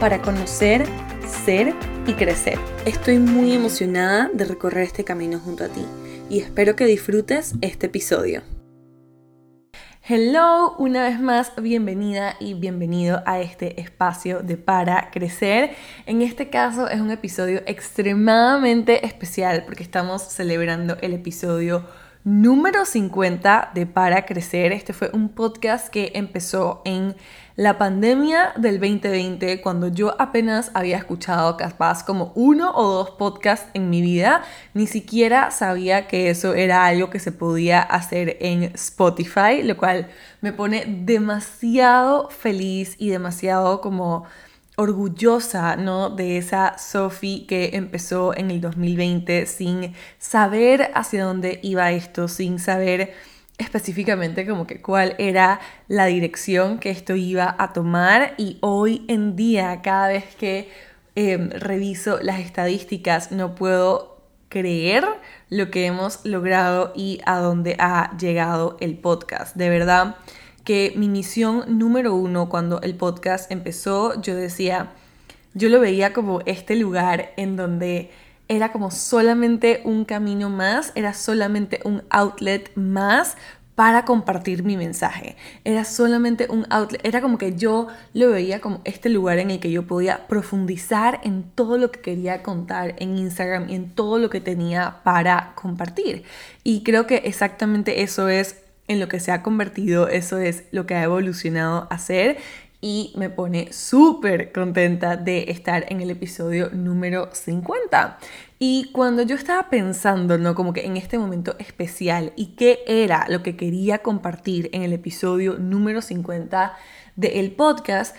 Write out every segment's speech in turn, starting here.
para conocer, ser y crecer. Estoy muy emocionada de recorrer este camino junto a ti y espero que disfrutes este episodio. Hello, una vez más, bienvenida y bienvenido a este espacio de Para Crecer. En este caso es un episodio extremadamente especial porque estamos celebrando el episodio número 50 de Para Crecer. Este fue un podcast que empezó en la pandemia del 2020, cuando yo apenas había escuchado capaz como uno o dos podcasts en mi vida, ni siquiera sabía que eso era algo que se podía hacer en Spotify, lo cual me pone demasiado feliz y demasiado como orgullosa, ¿no? De esa Sophie que empezó en el 2020 sin saber hacia dónde iba esto, sin saber específicamente como que cuál era la dirección que esto iba a tomar y hoy en día cada vez que em, reviso las estadísticas no puedo creer lo que hemos logrado y a dónde ha llegado el podcast. De verdad que mi misión número uno cuando el podcast empezó, yo decía, yo lo veía como este lugar en donde era como solamente un camino más, era solamente un outlet más para compartir mi mensaje. Era solamente un outlet, era como que yo lo veía como este lugar en el que yo podía profundizar en todo lo que quería contar en Instagram y en todo lo que tenía para compartir. Y creo que exactamente eso es en lo que se ha convertido, eso es lo que ha evolucionado a ser y me pone súper contenta de estar en el episodio número 50. Y cuando yo estaba pensando, ¿no? Como que en este momento especial y qué era lo que quería compartir en el episodio número 50 del podcast,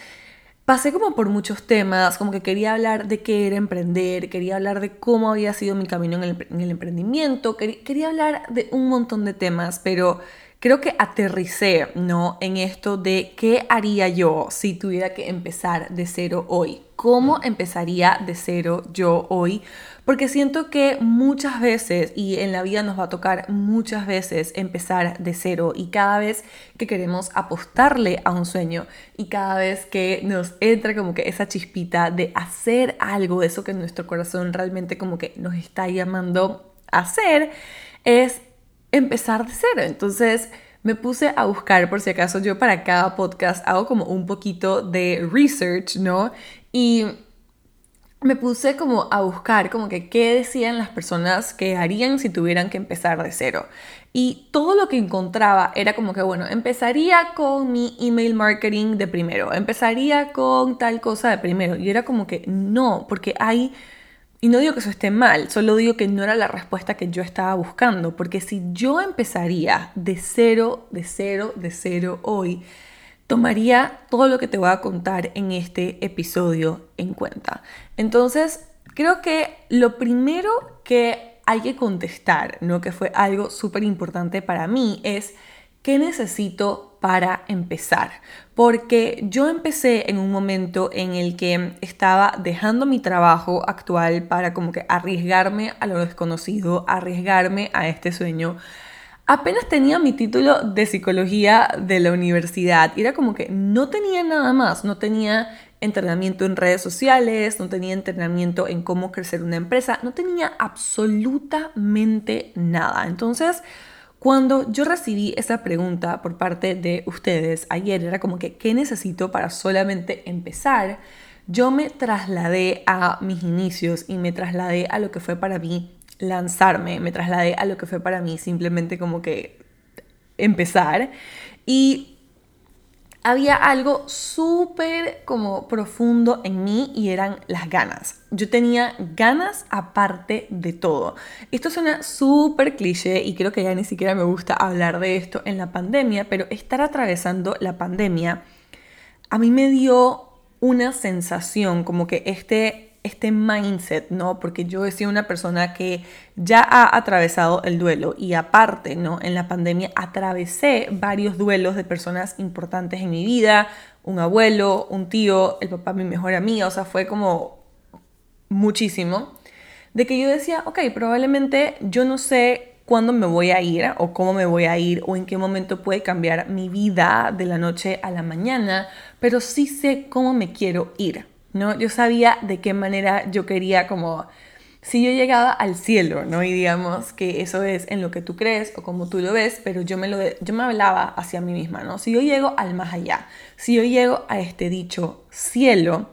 pasé como por muchos temas, como que quería hablar de qué era emprender, quería hablar de cómo había sido mi camino en el, emprendimiento, quería hablar de un montón de temas, pero creo que aterricé, ¿no? En esto de qué haría yo si tuviera que empezar de cero hoy. ¿Cómo empezaría de cero yo hoy? Porque siento que muchas veces, y en la vida nos va a tocar muchas veces empezar de cero, y cada vez que queremos apostarle a un sueño, y cada vez que nos entra como que esa chispita de hacer algo, eso que nuestro corazón realmente como que nos está llamando a hacer, es empezar de cero. Entonces me puse a buscar, por si acaso yo para cada podcast hago como un poquito de research, ¿no? Y me puse como a buscar como que qué decían las personas que harían si tuvieran que empezar de cero. Y todo lo que encontraba era como que, bueno, empezaría con mi email marketing de primero, empezaría con tal cosa de primero. Y era como que no, porque hay y no digo que eso esté mal, solo digo que no era la respuesta que yo estaba buscando, porque si yo empezaría de cero, de cero, de cero hoy, tomaría todo lo que te voy a contar en este episodio en cuenta. Entonces, creo que lo primero que hay que contestar, ¿no? que fue algo súper importante para mí, es ¿qué necesito para empezar, porque yo empecé en un momento en el que estaba dejando mi trabajo actual para como que arriesgarme a lo desconocido, arriesgarme a este sueño. Apenas tenía mi título de psicología de la universidad y era como que no tenía nada más, no tenía entrenamiento en redes sociales, no tenía entrenamiento en cómo crecer una empresa, no tenía absolutamente nada. Entonces, cuando yo recibí esa pregunta por parte de ustedes ayer, era como que, ¿qué necesito para solamente empezar? Yo me trasladé a mis inicios y me trasladé a lo que fue para mí lanzarme, me trasladé a lo que fue para mí simplemente como que empezar. Y había algo súper como profundo en mí y eran las ganas. Yo tenía ganas aparte de todo. Esto suena súper cliché y creo que ya ni siquiera me gusta hablar de esto en la pandemia, pero estar atravesando la pandemia a mí me dio una sensación, como que este, este mindset, ¿no? Porque yo he sido una persona que ya ha atravesado el duelo y aparte, ¿no? En la pandemia atravesé varios duelos de personas importantes en mi vida, un abuelo, un tío, el papá, mi mejor amiga, o sea, fue como muchísimo, de que yo decía, ok, probablemente yo no sé cuándo me voy a ir o cómo me voy a ir o en qué momento puede cambiar mi vida de la noche a la mañana, pero sí sé cómo me quiero ir, ¿no? Yo sabía de qué manera yo quería como si yo llegaba al cielo, ¿no? Y digamos que eso es en lo que tú crees o como tú lo ves, pero yo me, lo yo me hablaba hacia mí misma, ¿no? Si yo llego al más allá, si yo llego a este dicho cielo,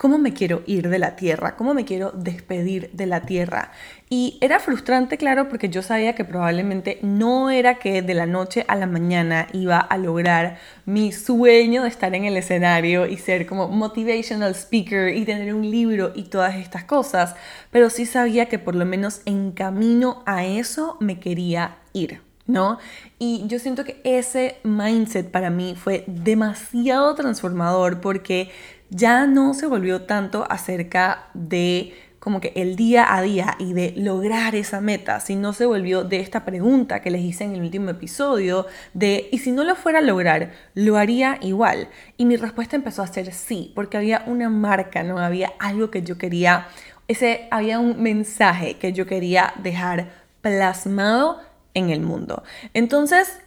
¿Cómo me quiero ir de la tierra? ¿Cómo me quiero despedir de la tierra? Y era frustrante, claro, porque yo sabía que probablemente no era que de la noche a la mañana iba a lograr mi sueño de estar en el escenario y ser como motivational speaker y tener un libro y todas estas cosas, pero sí sabía que por lo menos en camino a eso me quería ir. ¿no? Y yo siento que ese mindset para mí fue demasiado transformador porque ya no se volvió tanto acerca de como que el día a día y de lograr esa meta, sino se volvió de esta pregunta que les hice en el último episodio de, ¿y si no lo fuera a lograr, lo haría igual? Y mi respuesta empezó a ser sí, porque había una marca, ¿no? Había algo que yo quería, ese, había un mensaje que yo quería dejar plasmado en el mundo. Entonces,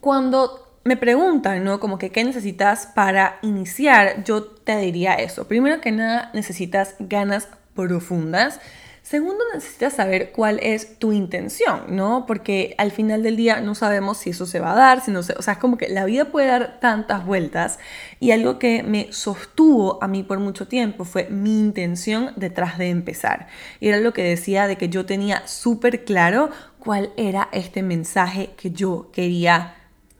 cuando me preguntan, ¿no? Como que qué necesitas para iniciar, yo te diría eso. Primero que nada, necesitas ganas profundas. Segundo, necesitas saber cuál es tu intención, ¿no? Porque al final del día no sabemos si eso se va a dar, si no se, o sea, es como que la vida puede dar tantas vueltas y algo que me sostuvo a mí por mucho tiempo fue mi intención detrás de empezar. Y era lo que decía de que yo tenía súper claro cuál era este mensaje que yo quería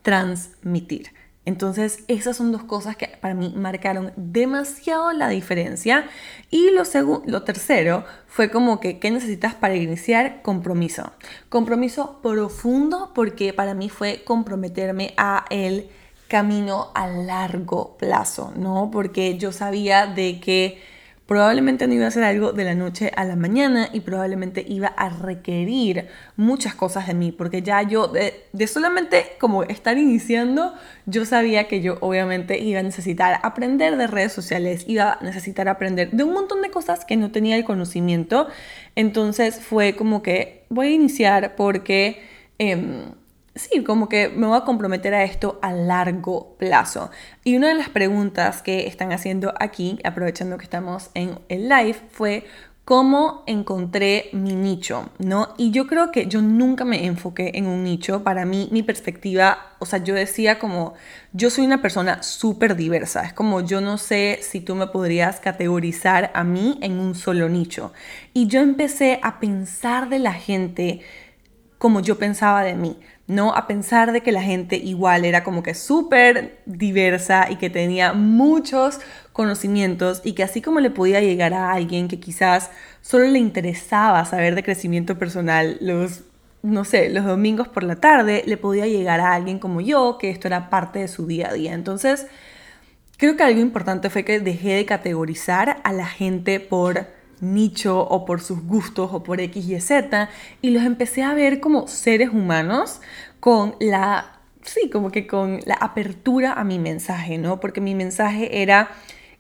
transmitir. Entonces, esas son dos cosas que para mí marcaron demasiado la diferencia. Y lo, lo tercero fue como que, ¿qué necesitas para iniciar? Compromiso. Compromiso profundo porque para mí fue comprometerme a el camino a largo plazo, ¿no? Porque yo sabía de que probablemente no iba a ser algo de la noche a la mañana y probablemente iba a requerir muchas cosas de mí, porque ya yo, de, solamente como estar iniciando, yo sabía que yo obviamente iba a necesitar aprender de redes sociales, iba a necesitar aprender de un montón de cosas que no tenía el conocimiento, entonces fue como que voy a iniciar porque... Em, sí, como que me voy a comprometer a esto a largo plazo. Y una de las preguntas que están haciendo aquí, aprovechando que estamos en el live, fue cómo encontré mi nicho, ¿no? Y yo creo que yo nunca me enfoqué en un nicho. Para mí, mi perspectiva, o sea, yo decía como, yo soy una persona súper diversa. Es como, yo no sé si tú me podrías categorizar a mí en un solo nicho. Y yo empecé a pensar de la gente como yo pensaba de mí. ¿No? A pensar de que la gente igual era como que súper diversa y que tenía muchos conocimientos y que así como le podía llegar a alguien que quizás solo le interesaba saber de crecimiento personal los, no sé, los domingos por la tarde, le podía llegar a alguien como yo, que esto era parte de su día a día. Entonces, creo que algo importante fue que dejé de categorizar a la gente por nicho o por sus gustos o por X y Z y los empecé a ver como seres humanos con la, sí, como que con la apertura a mi mensaje, ¿no? Porque mi mensaje era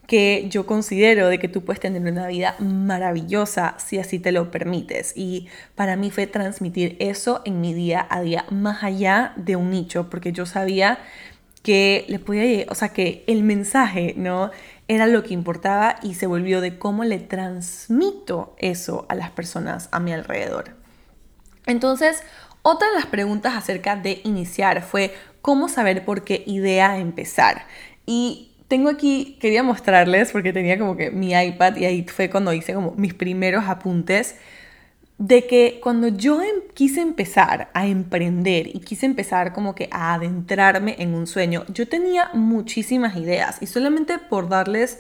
que yo considero de que tú puedes tener una vida maravillosa si así te lo permites. Y para mí fue transmitir eso en mi día a día, más allá de un nicho, porque yo sabía que le podía, o sea, que el mensaje, ¿no? Era lo que importaba y se volvió de cómo le transmito eso a las personas a mi alrededor. Entonces, otra de las preguntas acerca de iniciar fue cómo saber por qué idea empezar. Y tengo aquí, quería mostrarles porque tenía como que mi iPad y ahí fue cuando hice como mis primeros apuntes de que cuando yo em, quise empezar a emprender y quise empezar como que a adentrarme en un sueño, yo tenía muchísimas ideas y solamente por darles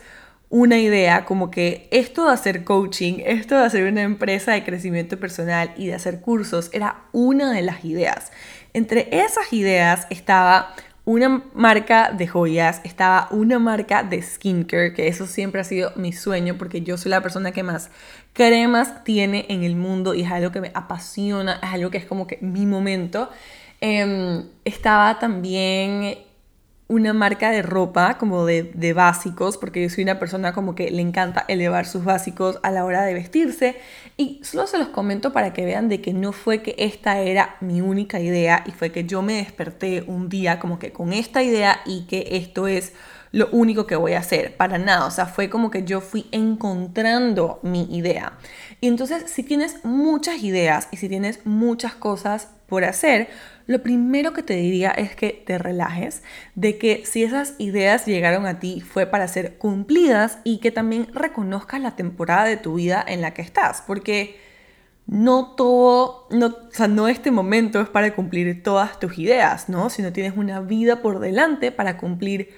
una idea como que esto de hacer coaching, esto de hacer una empresa de crecimiento personal y de hacer cursos era una de las ideas. Entre esas ideas estaba una marca de joyas, estaba una marca de skincare, que eso siempre ha sido mi sueño porque yo soy la persona que más cremas tiene en el mundo y es algo que me apasiona, es algo que es como que mi momento. Em, estaba también una marca de ropa como de, de, básicos, porque yo soy una persona como que le encanta elevar sus básicos a la hora de vestirse. Y solo se los comento para que vean de que no fue que esta era mi única idea y fue que yo me desperté un día como que con esta idea y que esto es lo único que voy a hacer, para nada, o sea, fue como que yo fui encontrando mi idea. Y entonces, si tienes muchas ideas y si tienes muchas cosas por hacer, lo primero que te diría es que te relajes, de que si esas ideas llegaron a ti fue para ser cumplidas y que también reconozcas la temporada de tu vida en la que estás, porque no todo, no, o sea, no este momento es para cumplir todas tus ideas, ¿no? Sino tienes una vida por delante para cumplir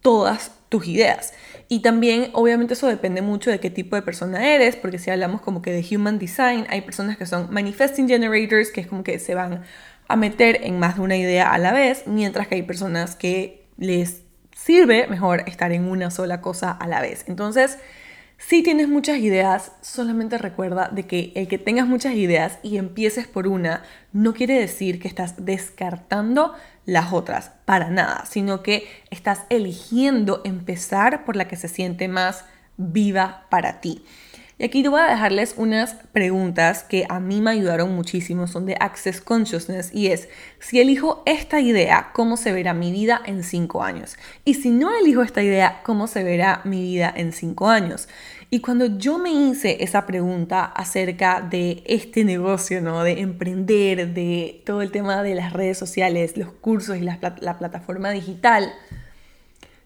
todas tus ideas. Y también, obviamente, eso depende mucho de qué tipo de persona eres, porque si hablamos como que de human design, hay personas que son manifesting generators, que es como que se van a meter en más de una idea a la vez, mientras que hay personas que les sirve mejor estar en una sola cosa a la vez. Entonces, si tienes muchas ideas, solamente recuerda de que el que tengas muchas ideas y empieces por una no quiere decir que estás descartando las otras, para nada, sino que estás eligiendo empezar por la que se siente más viva para ti. Y aquí te voy a dejarles unas preguntas que a mí me ayudaron muchísimo, son de Access Consciousness y es, si elijo esta idea, ¿cómo se verá mi vida en cinco años? Y si no elijo esta idea, ¿cómo se verá mi vida en cinco años? Y cuando yo me hice esa pregunta acerca de este negocio, ¿no? De emprender, de todo el tema de las redes sociales, los cursos y la, la plataforma digital,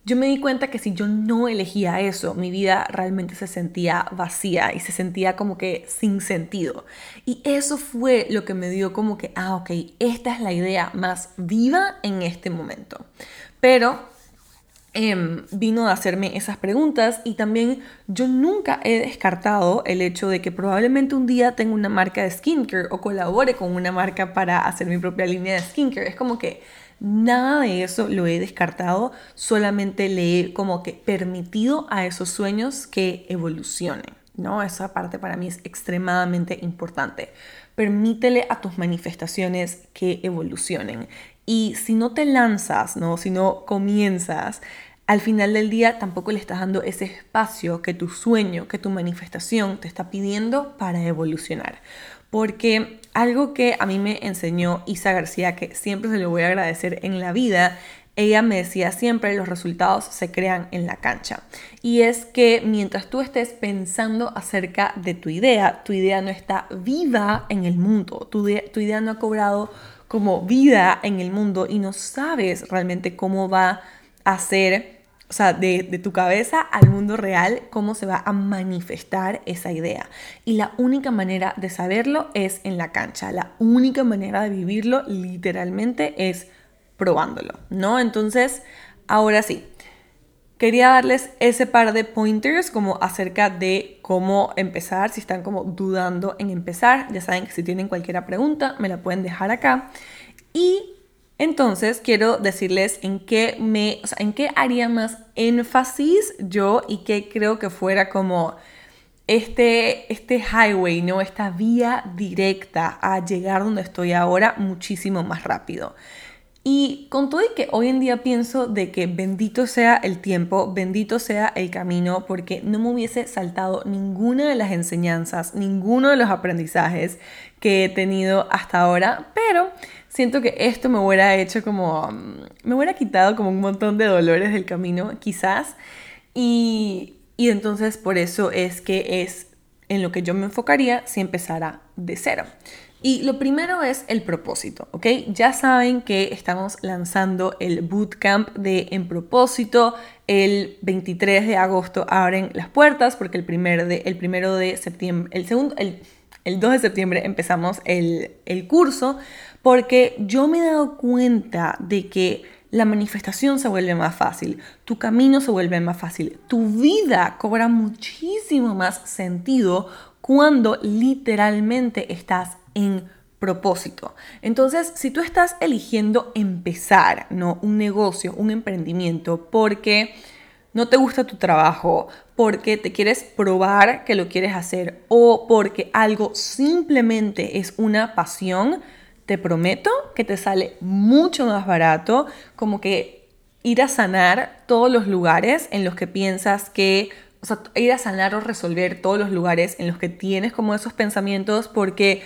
yo me di cuenta que si yo no elegía eso, mi vida realmente se sentía vacía y se sentía como que sin sentido. Y eso fue lo que me dio como que, ah, ok, esta es la idea más viva en este momento. Pero Em, vino a hacerme esas preguntas y también yo nunca he descartado el hecho de que probablemente un día tenga una marca de skincare o colabore con una marca para hacer mi propia línea de skincare. Es como que nada de eso lo he descartado, solamente le he como que permitido a esos sueños que evolucionen. ¿no? Esa parte para mí es extremadamente importante. Permítele a tus manifestaciones que evolucionen. Y si no te lanzas, ¿no? Si no comienzas, al final del día tampoco le estás dando ese espacio que tu sueño, que tu manifestación te está pidiendo para evolucionar. Porque algo que a mí me enseñó Isa García, que siempre se lo voy a agradecer en la vida, ella me decía siempre los resultados se crean en la cancha. Y es que mientras tú estés pensando acerca de tu idea, tu idea no está viva en el mundo, tu, tu idea no ha cobrado como vida en el mundo y no sabes realmente cómo va a ser, o sea, de, de, tu cabeza al mundo real, cómo se va a manifestar esa idea. Y la única manera de saberlo es en la cancha. La única manera de vivirlo literalmente es probándolo, ¿no? Entonces, ahora sí, Quería darles ese par de pointers como acerca de cómo empezar, si están como dudando en empezar. Ya saben que si tienen cualquier pregunta me la pueden dejar acá. Y entonces quiero decirles en qué me, en qué haría más énfasis yo y qué creo que fuera como este, este highway, ¿no? Esta vía directa a llegar donde estoy ahora muchísimo más rápido. Y con todo y que hoy en día pienso de que bendito sea el tiempo, bendito sea el camino, porque no me hubiese saltado ninguna de las enseñanzas, ninguno de los aprendizajes que he tenido hasta ahora, pero siento que esto me hubiera hecho como, mm, me hubiera quitado como un montón de dolores del camino, quizás, y, y entonces por eso es que es en lo que yo me enfocaría si empezara de cero. Y lo primero es el propósito, ¿ok? Ya saben que estamos lanzando el bootcamp de En Propósito. El 23 de agosto abren las puertas porque el, primer de, el primero de septiembre, el segundo, el, el 2 de septiembre empezamos el, el curso porque yo me he dado cuenta de que la manifestación se vuelve más fácil, tu camino se vuelve más fácil, tu vida cobra muchísimo más sentido cuando literalmente estás en propósito. Entonces, si tú estás eligiendo empezar, ¿no? Un negocio, un emprendimiento, porque no te gusta tu trabajo, porque te quieres probar que lo quieres hacer o porque algo simplemente es una pasión, te prometo que te sale mucho más barato como que ir a sanar todos los lugares en los que piensas que, o sea, ir a sanar o resolver todos los lugares en los que tienes como esos pensamientos porque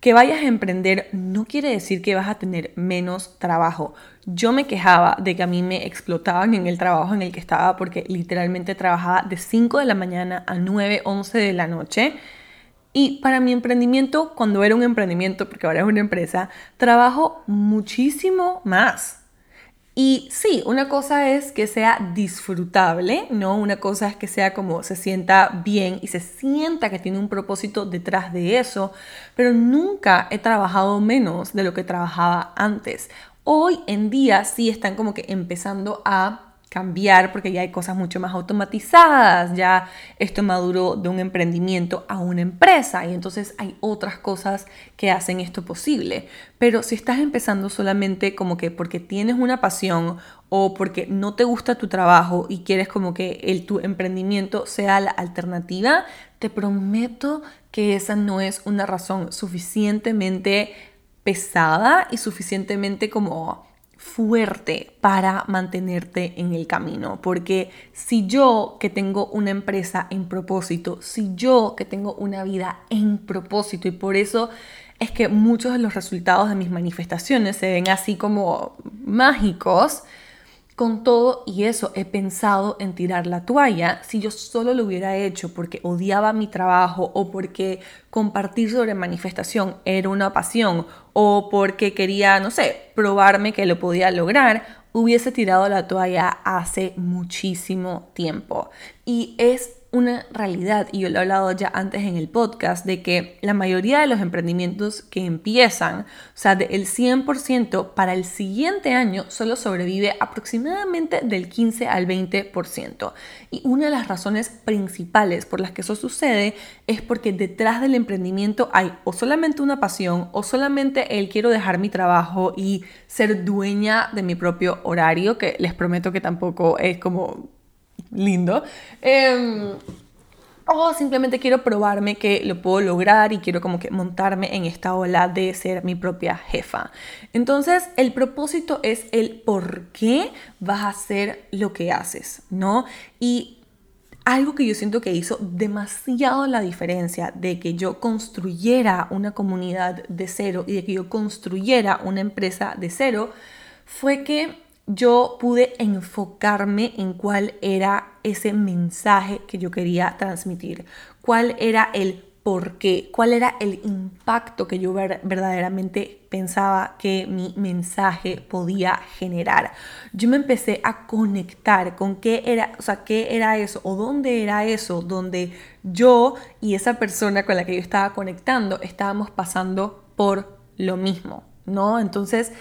que vayas a emprender no quiere decir que vas a tener menos trabajo. Yo me quejaba de que a mí me explotaban en el trabajo en el que estaba porque literalmente trabajaba de 5 de la mañana a 9, 11 de la noche. Y para mi emprendimiento, cuando era un emprendimiento, porque ahora es una empresa, trabajo muchísimo más. Y sí, una cosa es que sea disfrutable, ¿no? Una cosa es que sea como se sienta bien y se sienta que tiene un propósito detrás de eso, pero nunca he trabajado menos de lo que trabajaba antes. Hoy en día sí están como que empezando a cambiar porque ya hay cosas mucho más automatizadas, ya esto maduró de un emprendimiento a una empresa y entonces hay otras cosas que hacen esto posible. Pero si estás empezando solamente como que porque tienes una pasión o porque no te gusta tu trabajo y quieres como que el, tu emprendimiento sea la alternativa, te prometo que esa no es una razón suficientemente pesada y suficientemente como fuerte para mantenerte en el camino. Porque si yo que tengo una empresa en propósito, si yo que tengo una vida en propósito y por eso es que muchos de los resultados de mis manifestaciones se ven así como mágicos, con todo y eso he pensado en tirar la toalla si yo solo lo hubiera hecho porque odiaba mi trabajo o porque compartir sobre manifestación era una pasión o porque quería, no sé, probarme que lo podía lograr, hubiese tirado la toalla hace muchísimo tiempo. Y es una realidad, y yo lo he hablado ya antes en el podcast, de que la mayoría de los emprendimientos que empiezan, o sea, del 100% para el siguiente año solo sobrevive aproximadamente del 15 al 20%. Y una de las razones principales por las que eso sucede es porque detrás del emprendimiento hay o solamente una pasión o solamente el quiero dejar mi trabajo y ser dueña de mi propio horario, que les prometo que tampoco es como lindo. Em, o simplemente quiero probarme que lo puedo lograr y quiero como que montarme en esta ola de ser mi propia jefa. Entonces, el propósito es el por qué vas a hacer lo que haces, ¿no? Y algo que yo siento que hizo demasiado la diferencia de que yo construyera una comunidad de cero y de que yo construyera una empresa de cero fue que yo pude enfocarme en cuál era ese mensaje que yo quería transmitir, cuál era el por qué, cuál era el impacto que yo verdaderamente pensaba que mi mensaje podía generar. Yo me empecé a conectar con qué era, o sea, qué era eso o dónde era eso, donde yo y esa persona con la que yo estaba conectando estábamos pasando por lo mismo, ¿no? Entonces,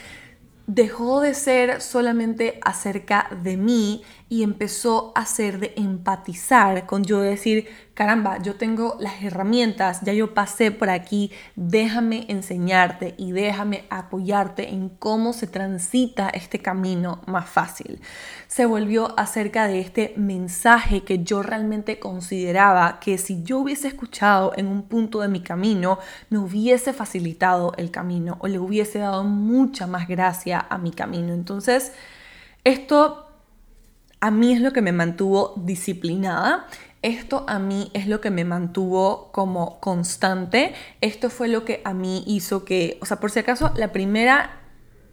dejó de ser solamente acerca de mí y empezó a ser de empatizar con yo decir, caramba, yo tengo las herramientas, ya yo pasé por aquí, déjame enseñarte y déjame apoyarte en cómo se transita este camino más fácil. Se volvió acerca de este mensaje que yo realmente consideraba que si yo hubiese escuchado en un punto de mi camino, me hubiese facilitado el camino o le hubiese dado mucha más gracia a mi camino. Entonces, esto a mí es lo que me mantuvo disciplinada. Esto a mí es lo que me mantuvo como constante. Esto fue lo que a mí hizo que, o sea, por si acaso, la primera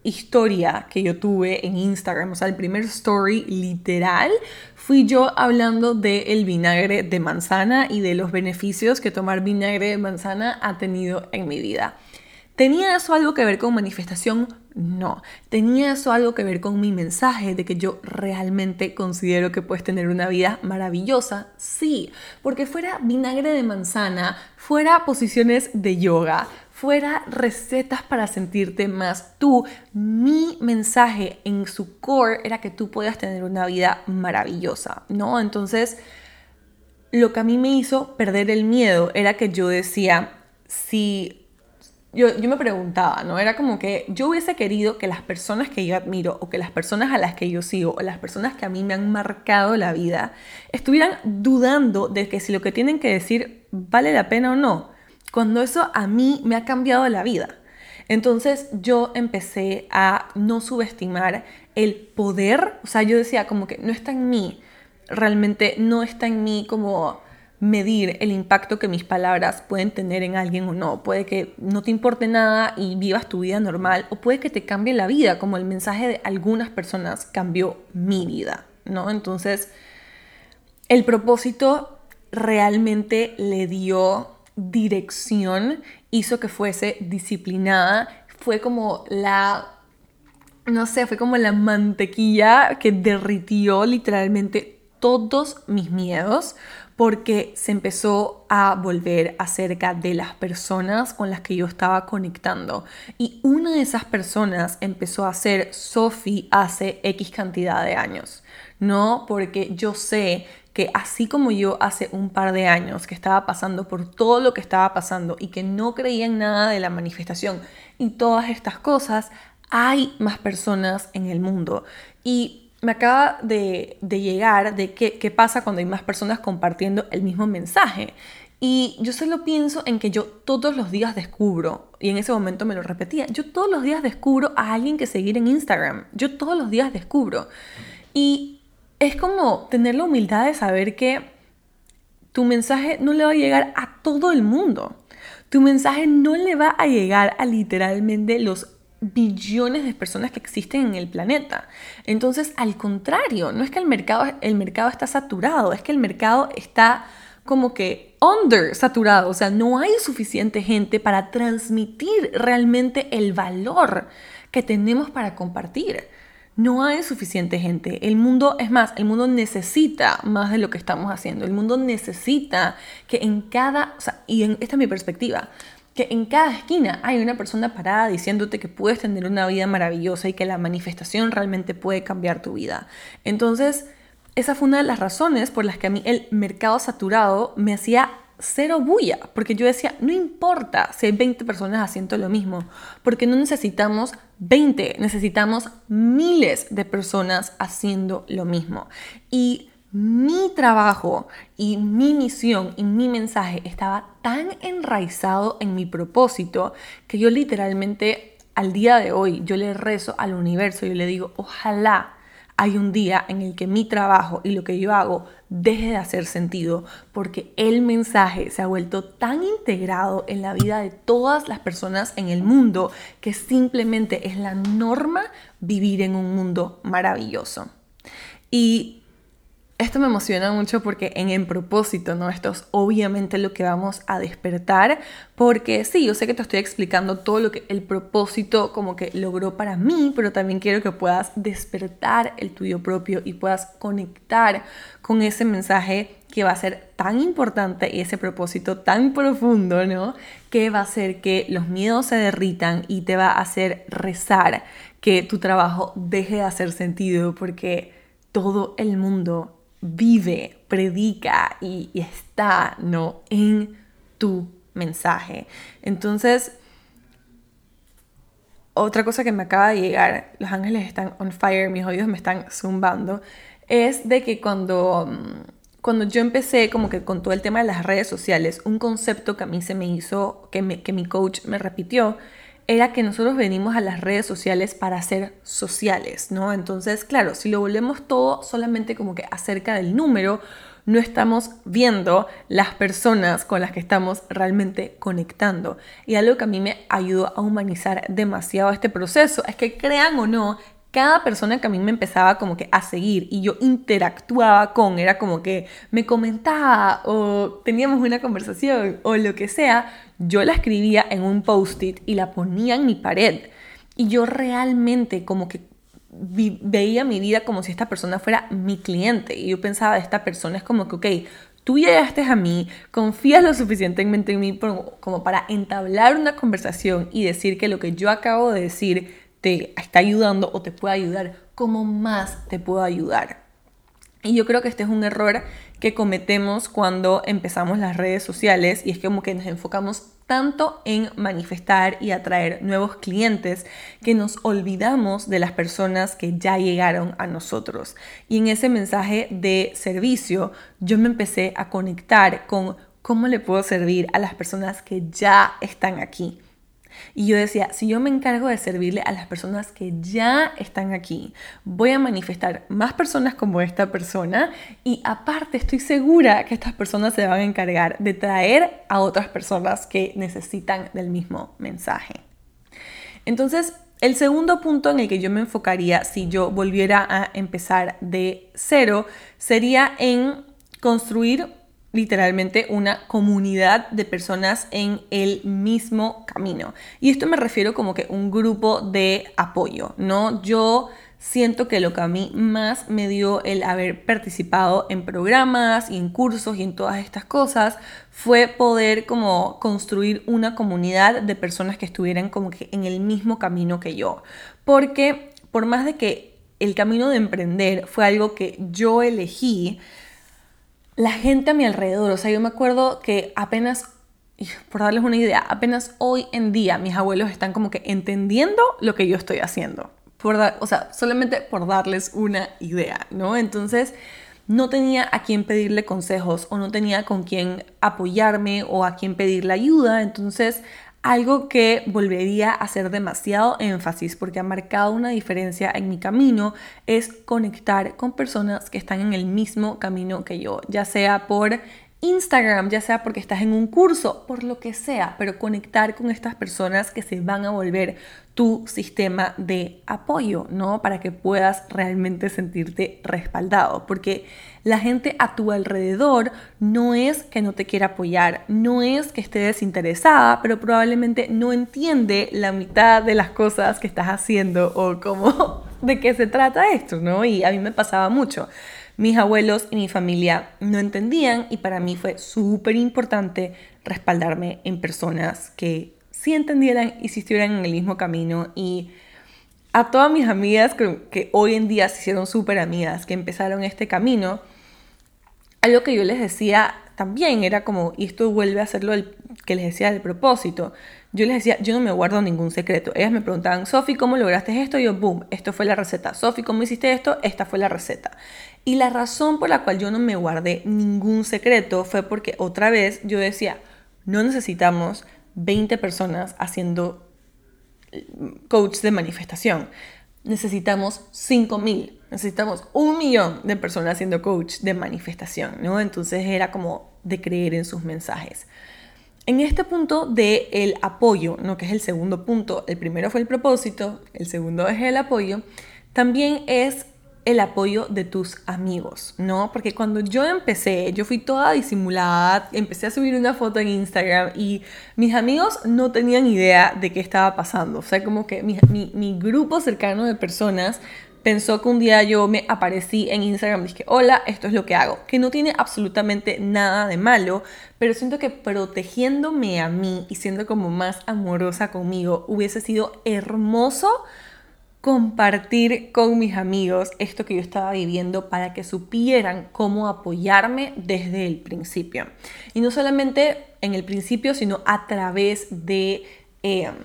historia que yo tuve en Instagram, o sea, el primer story literal, fui yo hablando del vinagre de manzana y de los beneficios que tomar vinagre de manzana ha tenido en mi vida. ¿Tenía eso algo que ver con manifestación? No. ¿Tenía eso algo que ver con mi mensaje de que yo realmente considero que puedes tener una vida maravillosa? Sí, porque fuera vinagre de manzana, fuera posiciones de yoga, fuera recetas para sentirte más tú, mi mensaje en su core era que tú puedas tener una vida maravillosa, ¿no? Entonces, lo que a mí me hizo perder el miedo era que yo decía, si yo, yo me preguntaba, ¿no? Era como que yo hubiese querido que las personas que yo admiro o que las personas a las que yo sigo o las personas que a mí me han marcado la vida estuvieran dudando de que si lo que tienen que decir vale la pena o no, cuando eso a mí me ha cambiado la vida. Entonces yo empecé a no subestimar el poder, o sea, yo decía como que no está en mí, realmente no está en mí como medir el impacto que mis palabras pueden tener en alguien o no. Puede que no te importe nada y vivas tu vida normal o puede que te cambie la vida, como el mensaje de algunas personas cambió mi vida, ¿no? Entonces, el propósito realmente le dio dirección, hizo que fuese disciplinada, fue como la no sé, fue como la mantequilla que derritió literalmente todos mis miedos, porque se empezó a volver acerca de las personas con las que yo estaba conectando. Y una de esas personas empezó a ser Sophie hace X cantidad de años. No, porque yo sé que así como yo hace un par de años que estaba pasando por todo lo que estaba pasando y que no creía en nada de la manifestación y todas estas cosas, hay más personas en el mundo. Y me acaba de, llegar de qué, qué pasa cuando hay más personas compartiendo el mismo mensaje. Y yo solo pienso en que yo todos los días descubro, y en ese momento me lo repetía, yo todos los días descubro a alguien que seguir en Instagram. Yo todos los días descubro. Y es como tener la humildad de saber que tu mensaje no le va a llegar a todo el mundo. Tu mensaje no le va a llegar a literalmente los billones de personas que existen en el planeta. Entonces, al contrario, no es que el mercado, el mercado está saturado, es que el mercado está como que under saturado, o sea, no hay suficiente gente para transmitir realmente el valor que tenemos para compartir. No hay suficiente gente. El mundo, es más, el mundo necesita más de lo que estamos haciendo. El mundo necesita que en cada, y esta es mi perspectiva, que en cada esquina hay una persona parada diciéndote que puedes tener una vida maravillosa y que la manifestación realmente puede cambiar tu vida. Entonces, esa fue una de las razones por las que a mí el mercado saturado me hacía cero bulla, porque yo decía, no importa si hay 20 personas haciendo lo mismo, porque no necesitamos 20, necesitamos miles de personas haciendo lo mismo. Y mi trabajo y mi misión y mi mensaje estaba tan enraizado en mi propósito que yo literalmente al día de hoy yo le rezo al universo y le digo, ojalá hay un día en el que mi trabajo y lo que yo hago deje de hacer sentido porque el mensaje se ha vuelto tan integrado en la vida de todas las personas en el mundo que simplemente es la norma vivir en un mundo maravilloso. Y esto me emociona mucho porque en el propósito, ¿no? Esto es obviamente lo que vamos a despertar, porque sí, yo sé que te estoy explicando todo lo que el propósito como que logró para mí, pero también quiero que puedas despertar el tuyo propio y puedas conectar con ese mensaje que va a ser tan importante y ese propósito tan profundo, ¿no? Que va a hacer que los miedos se derritan y te va a hacer rezar que tu trabajo deje de hacer sentido porque todo el mundo vive, predica y, está, ¿no? En tu mensaje. Entonces, otra cosa que me acaba de llegar, los ángeles están on fire, mis oídos me están zumbando, es de que cuando, cuando yo empecé como que con todo el tema de las redes sociales, un concepto que a mí se me hizo, que, que mi coach me repitió, era que nosotros venimos a las redes sociales para ser sociales, ¿no? Entonces, claro, si lo volvemos todo solamente como que acerca del número, no estamos viendo las personas con las que estamos realmente conectando. Y algo que a mí me ayudó a humanizar demasiado este proceso es que crean o no, cada persona que a mí me empezaba como que a seguir y yo interactuaba con, era como que me comentaba o teníamos una conversación o lo que sea, yo la escribía en un post-it y la ponía en mi pared. Y yo realmente como que veía mi vida como si esta persona fuera mi cliente. Y yo pensaba, esta persona es como que, ok, tú llegaste a mí, confías lo suficientemente en mí como para entablar una conversación y decir que lo que yo acabo de decir te está ayudando o te puede ayudar, ¿cómo más te puedo ayudar? Y yo creo que este es un error que cometemos cuando empezamos las redes sociales y es como que nos enfocamos tanto en manifestar y atraer nuevos clientes que nos olvidamos de las personas que ya llegaron a nosotros. Y en ese mensaje de servicio yo me empecé a conectar con cómo le puedo servir a las personas que ya están aquí. Y yo decía, si yo me encargo de servirle a las personas que ya están aquí, voy a manifestar más personas como esta persona y aparte estoy segura que estas personas se van a encargar de traer a otras personas que necesitan del mismo mensaje. Entonces, el segundo punto en el que yo me enfocaría si yo volviera a empezar de cero sería en construir literalmente una comunidad de personas en el mismo camino. Y esto me refiero como que un grupo de apoyo, ¿no? Yo siento que lo que a mí más me dio el haber participado en programas y en cursos y en todas estas cosas fue poder como construir una comunidad de personas que estuvieran como que en el mismo camino que yo. Porque por más de que el camino de emprender fue algo que yo elegí, la gente a mi alrededor, o sea, yo me acuerdo que apenas, por darles una idea, apenas hoy en día mis abuelos están como que entendiendo lo que yo estoy haciendo. Por o sea, solamente por darles una idea, ¿no? Entonces, no tenía a quién pedirle consejos o no tenía con quién apoyarme o a quién pedirle ayuda. Entonces, algo que volvería a hacer demasiado énfasis porque ha marcado una diferencia en mi camino es conectar con personas que están en el mismo camino que yo, ya sea por Instagram, ya sea porque estás en un curso, por lo que sea, pero conectar con estas personas que se van a volver tu sistema de apoyo, ¿no? Para que puedas realmente sentirte respaldado, porque la gente a tu alrededor no es que no te quiera apoyar, no es que esté desinteresada, pero probablemente no entiende la mitad de las cosas que estás haciendo o cómo, de qué se trata esto, ¿no? Y a mí me pasaba mucho. Mis abuelos y mi familia no entendían y para mí fue súper importante respaldarme en personas que si entendieran y si estuvieran en el mismo camino. Y a todas mis amigas que, hoy en día se hicieron súper amigas, que empezaron este camino, algo que yo les decía también era como, y esto vuelve a ser lo que les decía del propósito, yo les decía, yo no me guardo ningún secreto. Ellas me preguntaban, Sofi, ¿cómo lograste esto? Y yo, boom, esto fue la receta. Sofi, ¿cómo hiciste esto? Esta fue la receta. Y la razón por la cual yo no me guardé ningún secreto fue porque otra vez yo decía, no necesitamos 20 personas haciendo eh, coach de manifestación. Necesitamos 5.000, necesitamos un millón de personas haciendo coach de manifestación, ¿no? Entonces era como de creer en sus mensajes. En este punto de el apoyo, ¿no? que es el segundo punto, el primero fue el propósito, el segundo es el apoyo, también es el apoyo de tus amigos, ¿no? Porque cuando yo empecé, yo fui toda disimulada, empecé a subir una foto en Instagram y mis amigos no tenían idea de qué estaba pasando. O sea, como que mi, mi, grupo cercano de personas pensó que un día yo me aparecí en Instagram y dije, hola, esto es lo que hago, que no tiene absolutamente nada de malo, pero siento que protegiéndome a mí y siendo como más amorosa conmigo hubiese sido hermoso compartir con mis amigos esto que yo estaba viviendo para que supieran cómo apoyarme desde el principio. Y no solamente en el principio, sino a través de... Em,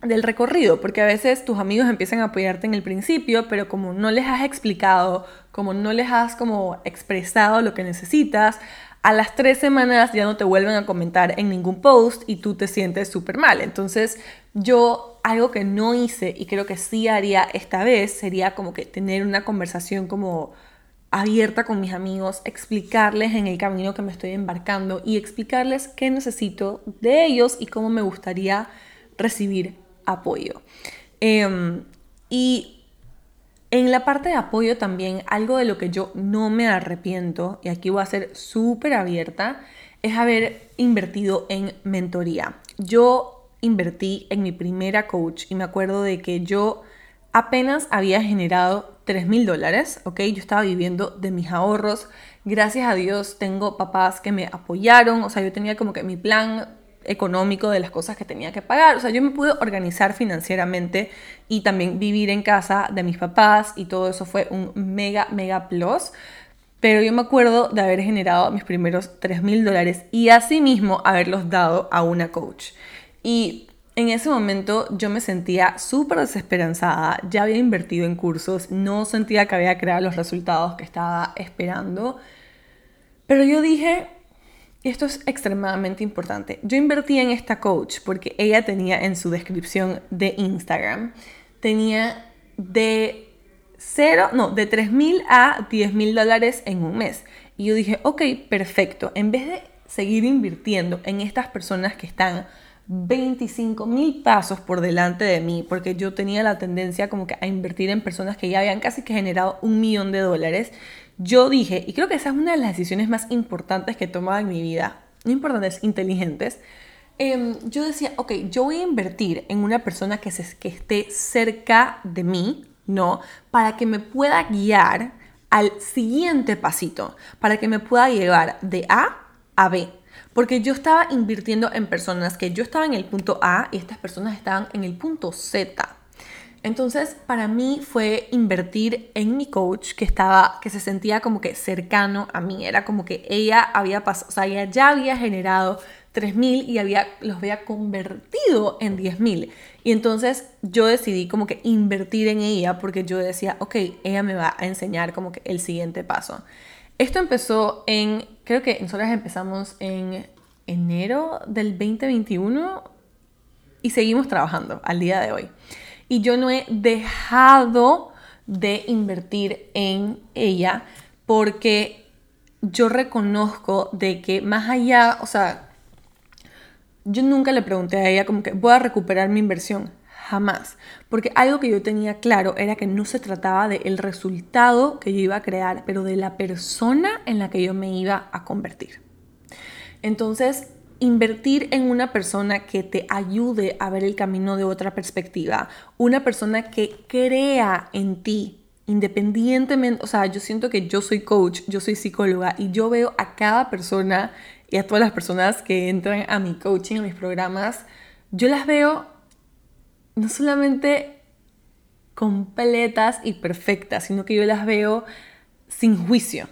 del recorrido, porque a veces tus amigos empiezan a apoyarte en el principio, pero como no les has explicado, como no les has como expresado lo que necesitas, a las tres semanas ya no te vuelven a comentar en ningún post y tú te sientes súper mal. Entonces yo algo que no hice y creo que sí haría esta vez sería como que tener una conversación como abierta con mis amigos, explicarles en el camino que me estoy embarcando y explicarles qué necesito de ellos y cómo me gustaría recibir apoyo. Em, y en la parte de apoyo también, algo de lo que yo no me arrepiento, y aquí voy a ser súper abierta, es haber invertido en mentoría. Yo invertí en mi primera coach y me acuerdo de que yo apenas había generado 3 mil dólares, ¿ok? Yo estaba viviendo de mis ahorros. Gracias a Dios tengo papás que me apoyaron, o sea, yo tenía como que mi plan económico de las cosas que tenía que pagar. O sea, yo me pude organizar financieramente y también vivir en casa de mis papás y todo eso fue un mega, mega plus. Pero yo me acuerdo de haber generado mis primeros 3 mil dólares y asimismo haberlos dado a una coach. Y en ese momento yo me sentía súper desesperanzada, ya había invertido en cursos, no sentía que había creado los resultados que estaba esperando, pero yo dije, esto es extremadamente importante, yo invertí en esta coach porque ella tenía en su descripción de Instagram, tenía de cero, no, de 3 mil a 10 mil dólares en un mes. Y yo dije, ok, perfecto, en vez de seguir invirtiendo en estas personas que están 25 mil pasos por delante de mí, porque yo tenía la tendencia como que a invertir en personas que ya habían casi que generado un millón de dólares. Yo dije, y creo que esa es una de las decisiones más importantes que he tomado en mi vida, no importantes, inteligentes. Em, yo decía, ok, yo voy a invertir en una persona que, se, que esté cerca de mí, ¿no? Para que me pueda guiar al siguiente pasito, para que me pueda llevar de A a B. Porque yo estaba invirtiendo en personas que yo estaba en el punto A y estas personas estaban en el punto Z. Entonces, para mí fue invertir en mi coach que estaba, que se sentía como que cercano a mí. Era como que ella había pasado, o sea, ella ya había generado 3.000 y había, los había convertido en 10.000. Y entonces yo decidí como que invertir en ella porque yo decía, ok, ella me va a enseñar como que el siguiente paso. Esto empezó en, creo que nosotros empezamos en enero del 2021 y seguimos trabajando al día de hoy. Y yo no he dejado de invertir en ella porque yo reconozco de que más allá, o sea, yo nunca le pregunté a ella como que voy a recuperar mi inversión. Jamás. Porque algo que yo tenía claro era que no se trataba del resultado que yo iba a crear, pero de la persona en la que yo me iba a convertir. Entonces, invertir en una persona que te ayude a ver el camino de otra perspectiva, una persona que crea en ti, independientemente, o sea, yo siento que yo soy coach, yo soy psicóloga y yo veo a cada persona y a todas las personas que entran a mi coaching, a mis programas, yo las veo no solamente completas y perfectas, sino que yo las veo sin juicio.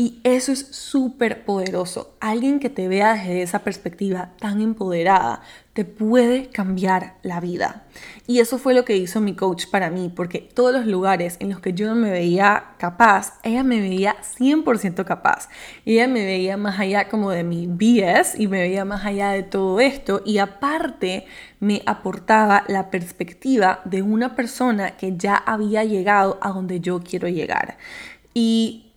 Y eso es súper poderoso. Alguien que te vea desde esa perspectiva tan empoderada te puede cambiar la vida. Y eso fue lo que hizo mi coach para mí, porque todos los lugares en los que yo no me veía capaz, ella me veía 100% capaz. Ella me veía más allá como de mi BS y me veía más allá de todo esto. Y aparte me aportaba la perspectiva de una persona que ya había llegado a donde yo quiero llegar. Y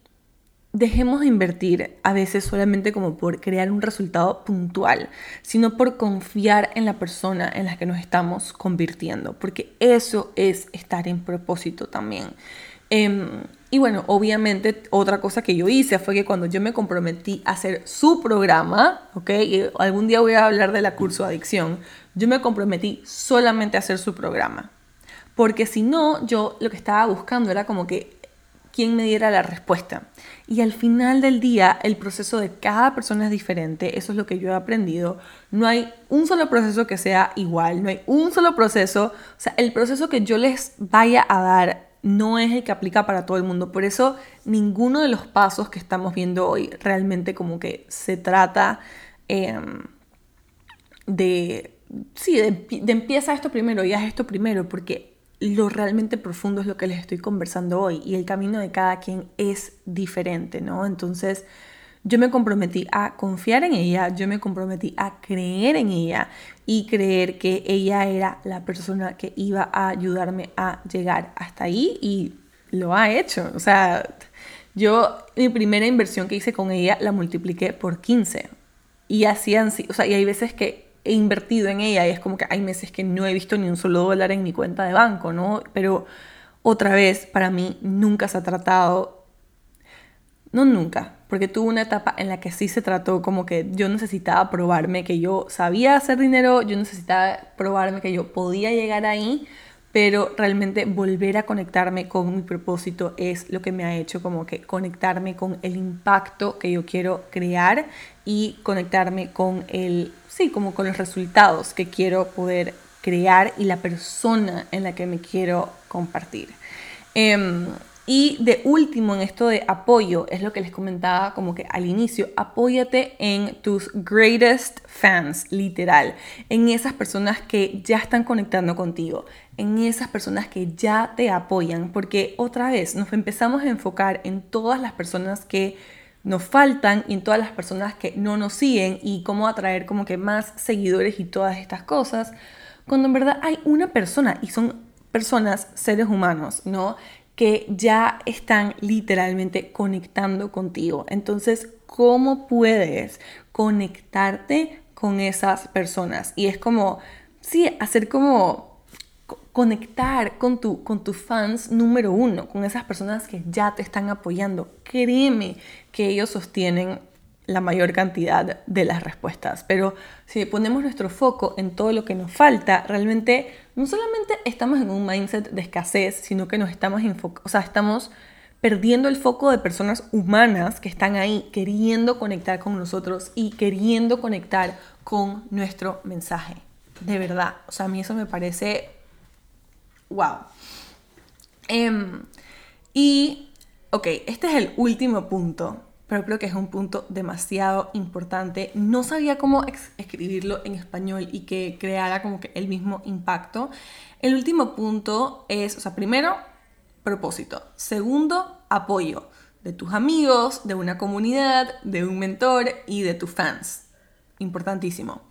dejemos de invertir a veces solamente como por crear un resultado puntual, sino por confiar en la persona en la que nos estamos convirtiendo, porque eso es estar en propósito también. Em, y bueno, obviamente otra cosa que yo hice fue que cuando yo me comprometí a hacer su programa, ¿ok? Algún día voy a hablar de la curso adicción, yo me comprometí solamente a hacer su programa. Porque si no, yo lo que estaba buscando era como que quien me diera la respuesta. Y al final del día, el proceso de cada persona es diferente, eso es lo que yo he aprendido. No hay un solo proceso que sea igual, no hay un solo proceso, o sea, el proceso que yo les vaya a dar no es el que aplica para todo el mundo. Por eso ninguno de los pasos que estamos viendo hoy realmente como que se trata em, de, sí, de, de empieza esto primero y haz esto primero, porque lo realmente profundo es lo que les estoy conversando hoy y el camino de cada quien es diferente, ¿no? Entonces, yo me comprometí a confiar en ella, yo me comprometí a creer en ella y creer que ella era la persona que iba a ayudarme a llegar hasta ahí y lo ha hecho. O sea, yo mi primera inversión que hice con ella la multipliqué por 15 y hacían, o sea, y hay veces que he invertido en ella y es como que hay meses que no he visto ni un solo dólar en mi cuenta de banco, ¿no? Pero otra vez, para mí nunca se ha tratado, no nunca, porque tuve una etapa en la que sí se trató como que yo necesitaba probarme que yo sabía hacer dinero, yo necesitaba probarme que yo podía llegar ahí, pero realmente volver a conectarme con mi propósito es lo que me ha hecho como que conectarme con el impacto que yo quiero crear y conectarme con el, sí, como con los resultados que quiero poder crear y la persona en la que me quiero compartir. Em, Y de último, en esto de apoyo, es lo que les comentaba como que al inicio, apóyate en tus greatest fans, literal, en esas personas que ya están conectando contigo, en esas personas que ya te apoyan, porque otra vez nos empezamos a enfocar en todas las personas que nos faltan y en todas las personas que no nos siguen y cómo atraer como que más seguidores y todas estas cosas, cuando en verdad hay una persona y son personas, seres humanos, ¿no? que ya están literalmente conectando contigo. Entonces, ¿cómo puedes conectarte con esas personas? Y es como, sí, hacer como conectar con, tu, con tus fans número uno, con esas personas que ya te están apoyando. Créeme que ellos sostienen la mayor cantidad de las respuestas. Pero si ponemos nuestro foco en todo lo que nos falta, realmente no solamente estamos en un mindset de escasez, sino que nos estamos o sea, estamos perdiendo el foco de personas humanas que están ahí queriendo conectar con nosotros y queriendo conectar con nuestro mensaje. De verdad, o sea, a mí eso me parece wow. Em, y, ok, este es el último punto pero creo que es un punto demasiado importante. No sabía cómo escribirlo en español y que creara como que el mismo impacto. El último punto es, o sea, primero, propósito. Segundo, apoyo de tus amigos, de una comunidad, de un mentor y de tus fans. Importantísimo.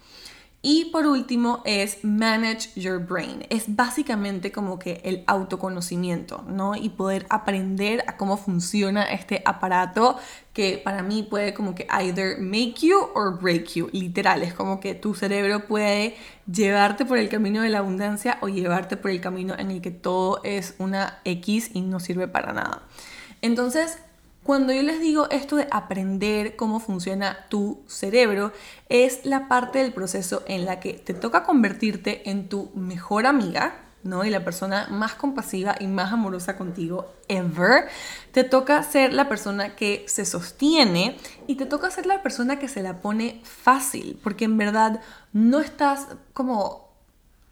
Y por último es manage your brain. Es básicamente como que el autoconocimiento, ¿no? Y poder aprender a cómo funciona este aparato que para mí puede como que either make you or break you. Literal, es como que tu cerebro puede llevarte por el camino de la abundancia o llevarte por el camino en el que todo es una X y no sirve para nada. Entonces, cuando yo les digo esto de aprender cómo funciona tu cerebro, es la parte del proceso en la que te toca convertirte en tu mejor amiga, ¿no? Y la persona más compasiva y más amorosa contigo ever. Te toca ser la persona que se sostiene y te toca ser la persona que se la pone fácil, porque en verdad no estás como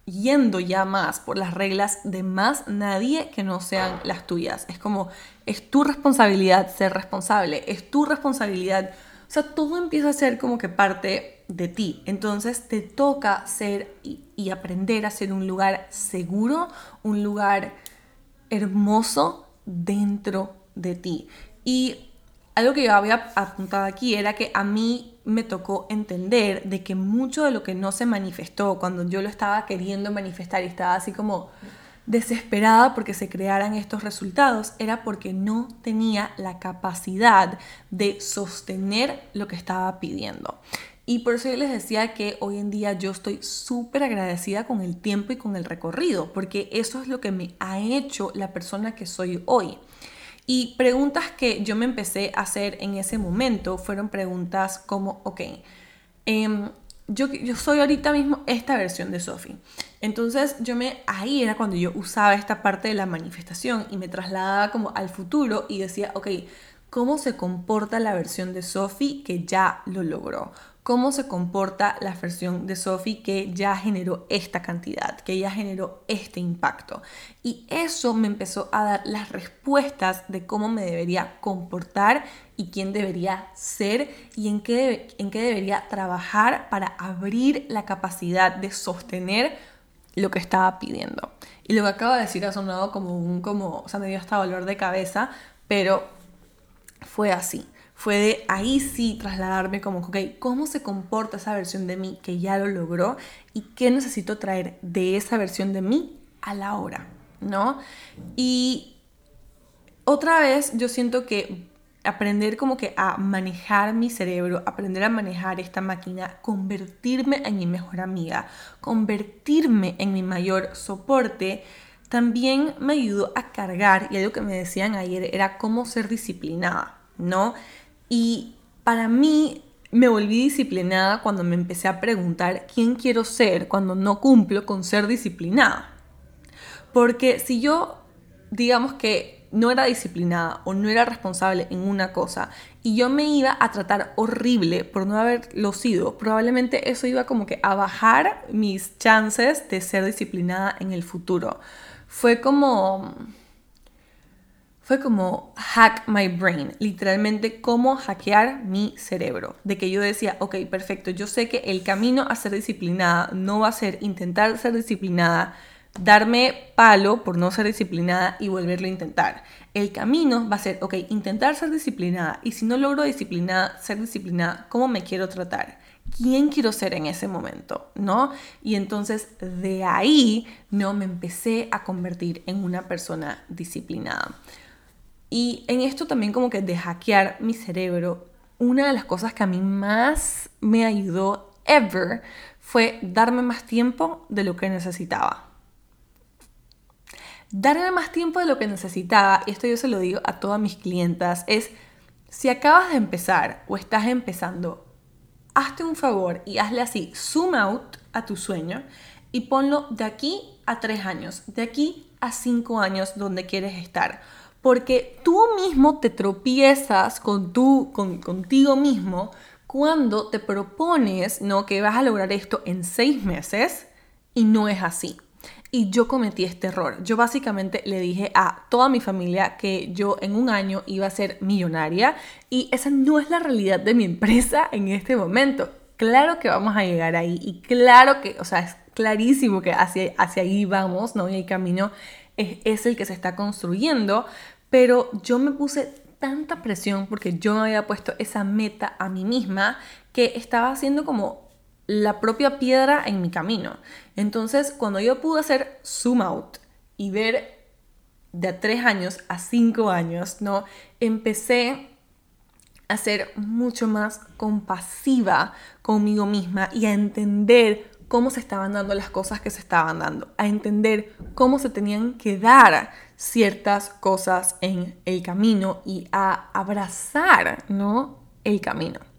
yendo ya más por las reglas de más nadie que no sean las tuyas. Es como, es tu responsabilidad ser responsable, es tu responsabilidad, o sea, todo empieza a ser como que parte de ti. Entonces te toca ser y, y aprender a ser un lugar seguro, un lugar hermoso dentro de ti. Y algo que yo había apuntado aquí era que a mí me tocó entender de que mucho de lo que no se manifestó cuando yo lo estaba queriendo manifestar y estaba así como desesperada porque se crearan estos resultados era porque no tenía la capacidad de sostener lo que estaba pidiendo. Y por eso yo les decía que hoy en día yo estoy súper agradecida con el tiempo y con el recorrido, porque eso es lo que me ha hecho la persona que soy hoy. Y preguntas que yo me empecé a hacer en ese momento fueron preguntas como, ok, em, yo, yo, soy ahorita mismo esta versión de Sophie. Entonces yo me, ahí era cuando yo usaba esta parte de la manifestación y me trasladaba como al futuro y decía, ok, ¿cómo se comporta la versión de Sophie que ya lo logró? cómo se comporta la versión de Sophie que ya generó esta cantidad, que ya generó este impacto. Y eso me empezó a dar las respuestas de cómo me debería comportar y quién debería ser y en qué, en qué debería trabajar para abrir la capacidad de sostener lo que estaba pidiendo. Y lo que acabo de decir ha sonado como un, como, o sea, me dio hasta dolor de cabeza, pero fue así fue de ahí sí trasladarme como, ok, ¿cómo se comporta esa versión de mí que ya lo logró y qué necesito traer de esa versión de mí a la hora, ¿no? Y otra vez yo siento que aprender como que a manejar mi cerebro, aprender a manejar esta máquina, convertirme en mi mejor amiga, convertirme en mi mayor soporte, también me ayudó a cargar, y algo que me decían ayer era cómo ser disciplinada, ¿no? Y para mí me volví disciplinada cuando me empecé a preguntar quién quiero ser cuando no cumplo con ser disciplinada. Porque si yo, digamos que no era disciplinada o no era responsable en una cosa y yo me iba a tratar horrible por no haberlo sido, probablemente eso iba como que a bajar mis chances de ser disciplinada en el futuro. Fue como fue como hack my brain, literalmente cómo hackear mi cerebro. De que yo decía, ok, perfecto, yo sé que el camino a ser disciplinada no va a ser intentar ser disciplinada, darme palo por no ser disciplinada y volverlo a intentar. El camino va a ser, ok, intentar ser disciplinada y si no logro disciplinada, ser disciplinada, ¿cómo me quiero tratar? quién quiero ser en ese momento, ¿no? Y entonces de ahí, ¿no? Me empecé a convertir en una persona disciplinada. Y en esto también como que de hackear mi cerebro, una de las cosas que a mí más me ayudó ever fue darme más tiempo de lo que necesitaba. Darme más tiempo de lo que necesitaba, y esto yo se lo digo a todas mis clientas, es si acabas de empezar o estás empezando, hazte un favor y hazle así, zoom out a tu sueño y ponlo de aquí a tres años, de aquí a cinco años donde quieres estar. Porque tú mismo te tropiezas con tú, con, contigo mismo cuando te propones ¿no? que vas a lograr esto en seis meses y no es así. Y yo cometí este error. Yo básicamente le dije a toda mi familia que yo en un año iba a ser millonaria y esa no es la realidad de mi empresa en este momento. Claro que vamos a llegar ahí y claro que, o sea, es clarísimo que hacia, hacia ahí vamos, ¿no? Y el camino es, es el que se está construyendo, pero yo me puse tanta presión porque yo me había puesto esa meta a mí misma que estaba haciendo como la propia piedra en mi camino. Entonces, cuando yo pude hacer zoom out y ver de a tres años a cinco años, ¿no? Empecé a ser mucho más compasiva conmigo misma y a entender cómo se estaban dando las cosas que se estaban dando, a entender cómo se tenían que dar ciertas cosas en el camino y a abrazar, ¿no? El camino.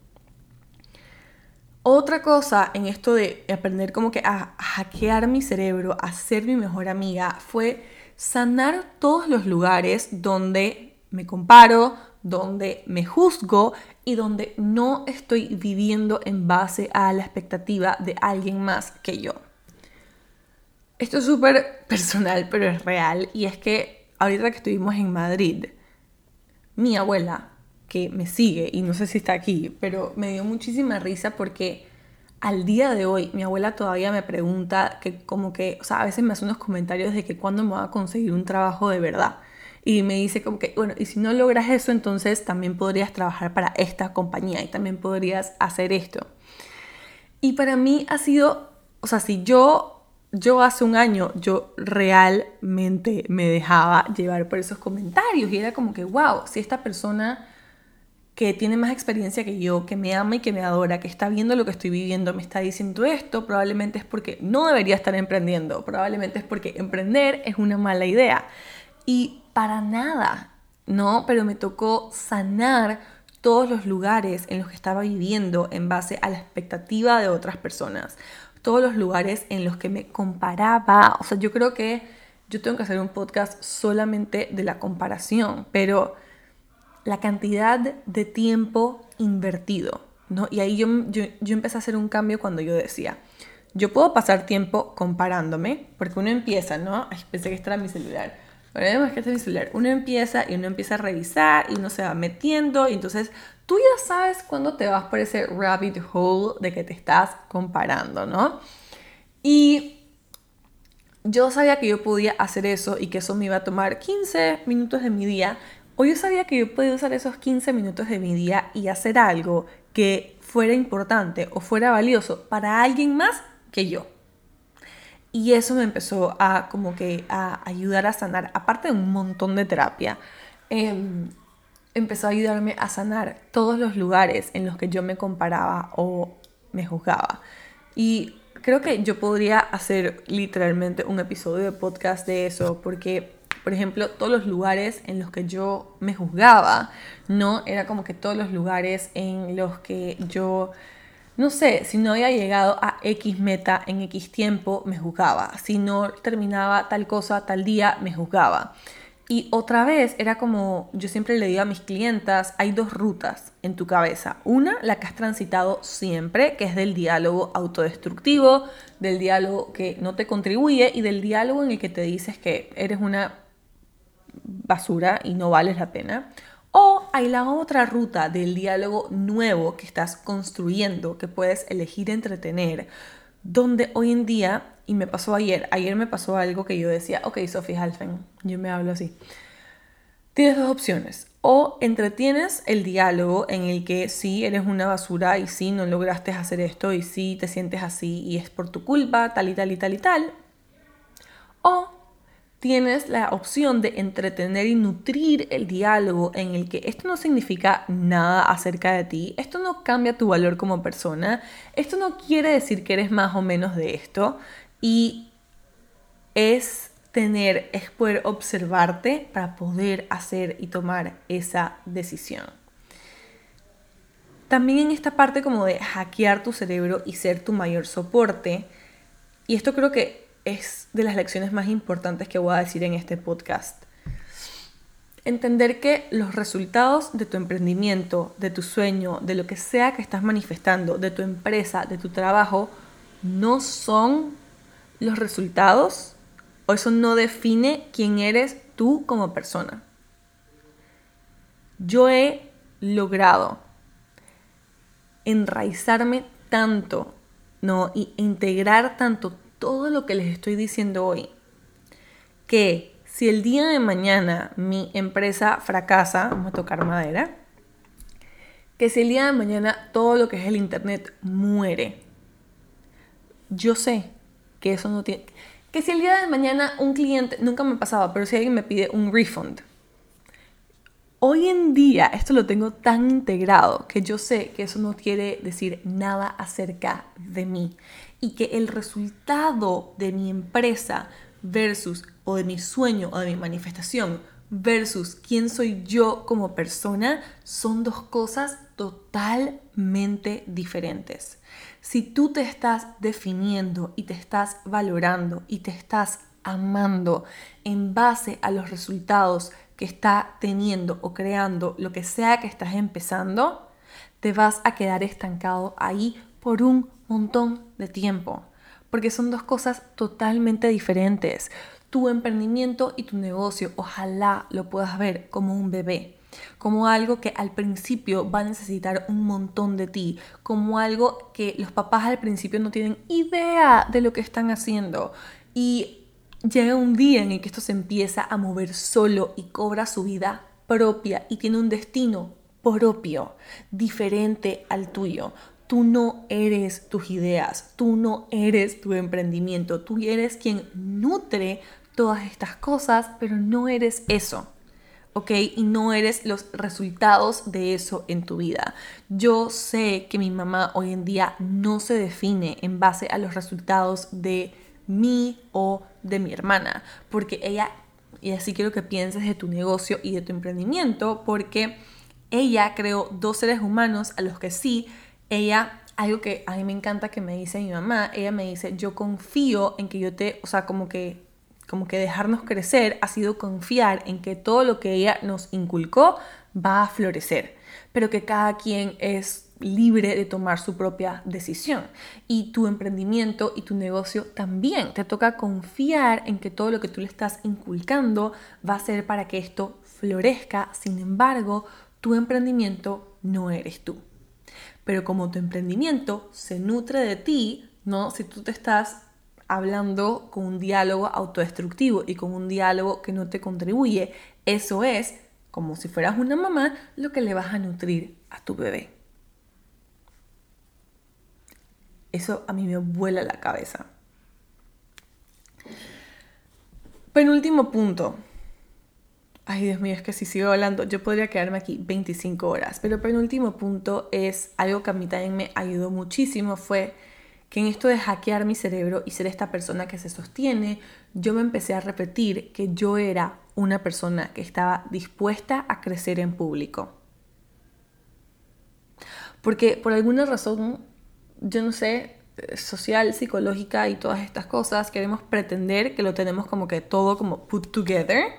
Otra cosa en esto de aprender como que a hackear mi cerebro, a ser mi mejor amiga, fue sanar todos los lugares donde me comparo, donde me juzgo y donde no estoy viviendo en base a la expectativa de alguien más que yo. Esto es súper personal, pero es real. Y es que ahorita que estuvimos en Madrid, mi abuela que me sigue y no sé si está aquí, pero me dio muchísima risa porque al día de hoy mi abuela todavía me pregunta que como que, o sea, a veces me hace unos comentarios de que cuándo me va a conseguir un trabajo de verdad. Y me dice como que, bueno, y si no logras eso, entonces también podrías trabajar para esta compañía y también podrías hacer esto. Y para mí ha sido, o sea, si yo, yo hace un año, yo realmente me dejaba llevar por esos comentarios y era como que, wow, si esta persona que tiene más experiencia que yo, que me ama y que me adora, que está viendo lo que estoy viviendo, me está diciendo esto, probablemente es porque no debería estar emprendiendo, probablemente es porque emprender es una mala idea. Y para nada, ¿no? Pero me tocó sanar todos los lugares en los que estaba viviendo en base a la expectativa de otras personas, todos los lugares en los que me comparaba, o sea, yo creo que yo tengo que hacer un podcast solamente de la comparación, pero la cantidad de tiempo invertido, ¿no? Y ahí yo, yo, empecé a hacer un cambio cuando yo decía, yo puedo pasar tiempo comparándome, porque uno empieza, ¿no? Ay, pensé que este era mi celular. Pero es que este es mi celular. Uno empieza y uno empieza a revisar y uno se va metiendo y entonces tú ya sabes cuándo te vas por ese rabbit hole de que te estás comparando, ¿no? Y yo sabía que yo podía hacer eso y que eso me iba a tomar 15 minutos de mi día, Hoy yo sabía que yo podía usar esos 15 minutos de mi día y hacer algo que fuera importante o fuera valioso para alguien más que yo. Y eso me empezó a como que a ayudar a sanar, aparte de un montón de terapia, em, empezó a ayudarme a sanar todos los lugares en los que yo me comparaba o me juzgaba. Y creo que yo podría hacer literalmente un episodio de podcast de eso, porque por ejemplo, todos los lugares en los que yo me juzgaba, ¿no? Era como que todos los lugares en los que yo, no sé, si no había llegado a X meta en X tiempo, me juzgaba. Si no terminaba tal cosa tal día, me juzgaba. Y otra vez era como, yo siempre le digo a mis clientas, hay dos rutas en tu cabeza. Una, la que has transitado siempre, que es del diálogo autodestructivo, del diálogo que no te contribuye y del diálogo en el que te dices que eres una basura y no vales la pena. O hay la otra ruta del diálogo nuevo que estás construyendo, que puedes elegir entretener, donde hoy en día, y me pasó ayer, ayer me pasó algo que yo decía, ok, Sophie Halfen, yo me hablo así. Tienes dos opciones. O entretienes el diálogo en el que sí eres una basura y sí no lograste hacer esto y sí te sientes así y es por tu culpa, tal y tal y tal y tal. O tienes la opción de entretener y nutrir el diálogo en el que esto no significa nada acerca de ti, esto no cambia tu valor como persona, esto no quiere decir que eres más o menos de esto y es tener, es poder observarte para poder hacer y tomar esa decisión. También en esta parte como de hackear tu cerebro y ser tu mayor soporte, y esto creo que es de las lecciones más importantes que voy a decir en este podcast. Entender que los resultados de tu emprendimiento, de tu sueño, de lo que sea que estás manifestando, de tu empresa, de tu trabajo, no son los resultados o eso no define quién eres tú como persona. Yo he logrado enraizarme tanto, ¿no? Y integrar tanto todo lo que les estoy diciendo hoy, que si el día de mañana mi empresa fracasa, vamos a tocar madera, que si el día de mañana todo lo que es el Internet muere, yo sé que eso no tiene... Que si el día de mañana un cliente, nunca me pasaba, pero si alguien me pide un refund, hoy en día esto lo tengo tan integrado que yo sé que eso no quiere decir nada acerca de mí y que el resultado de mi empresa versus o de mi sueño o de mi manifestación versus quién soy yo como persona son dos cosas totalmente diferentes. Si tú te estás definiendo y te estás valorando y te estás amando en base a los resultados que está teniendo o creando lo que sea que estás empezando, te vas a quedar estancado ahí por un montón de tiempo, porque son dos cosas totalmente diferentes. Tu emprendimiento y tu negocio, ojalá lo puedas ver como un bebé, como algo que al principio va a necesitar un montón de ti, como algo que los papás al principio no tienen idea de lo que están haciendo. Y llega un día en el que esto se empieza a mover solo y cobra su vida propia y tiene un destino propio, diferente al tuyo. Tú no eres tus ideas, tú no eres tu emprendimiento, tú eres quien nutre todas estas cosas, pero no eres eso. ¿Ok? Y no eres los resultados de eso en tu vida. Yo sé que mi mamá hoy en día no se define en base a los resultados de mí o de mi hermana, porque ella, y así quiero que pienses de tu negocio y de tu emprendimiento, porque ella creó dos seres humanos a los que sí ella, algo que a mí me encanta que me dice mi mamá, ella me dice, yo confío en que yo te, o sea, como que, como que dejarnos crecer ha sido confiar en que todo lo que ella nos inculcó va a florecer, pero que cada quien es libre de tomar su propia decisión. Y tu emprendimiento y tu negocio también. Te toca confiar en que todo lo que tú le estás inculcando va a ser para que esto florezca. Sin embargo, tu emprendimiento no eres tú. Pero como tu emprendimiento se nutre de ti, ¿no? Si tú te estás hablando con un diálogo autodestructivo y con un diálogo que no te contribuye, eso es, como si fueras una mamá, lo que le vas a nutrir a tu bebé. Eso a mí me vuela la cabeza. Penúltimo punto, Ay, Dios mío, es que si sigo hablando, yo podría quedarme aquí 25 horas. Pero penúltimo punto es algo que a mí también me ayudó muchísimo, fue que en esto de hackear mi cerebro y ser esta persona que se sostiene, yo me empecé a repetir que yo era una persona que estaba dispuesta a crecer en público. Porque por alguna razón, yo no sé, social, psicológica y todas estas cosas, queremos pretender que lo tenemos como que todo como put together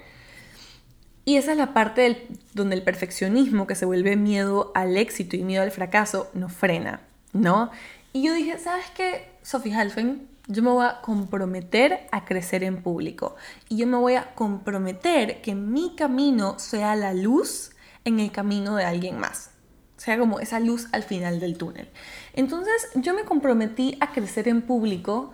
y esa es la parte donde el perfeccionismo, que se vuelve miedo al éxito y miedo al fracaso, nos frena, ¿no? Y yo dije, ¿sabes qué, Sophie Halfen? Yo me voy a comprometer a crecer en público y yo me voy a comprometer que mi camino sea la luz en el camino de alguien más. Sea como esa luz al final del túnel. Entonces yo me comprometí a crecer en público